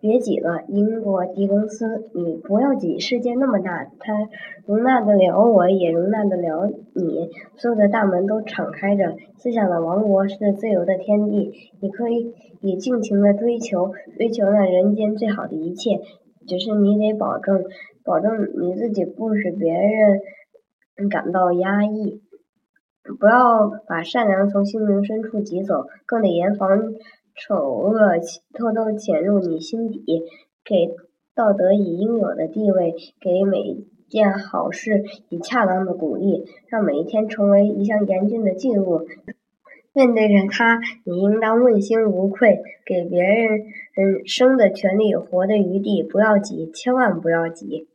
别挤了，英国狄更斯，你不要挤！世界那么大，它容纳得了我，也容纳得了你。所有的大门都敞开着，思想的王国是自由的天地，你可以以尽情的追求，追求那人间最好的一切。只是你得保证，保证你自己不使别人感到压抑，不要把善良从心灵深处挤走，更得严防。丑恶偷偷潜入你心底，给道德以应有的地位，给每件好事以恰当的鼓励，让每一天成为一项严峻的记录。面对着他，你应当问心无愧，给别人嗯生的权利，活的余地，不要急，千万不要急。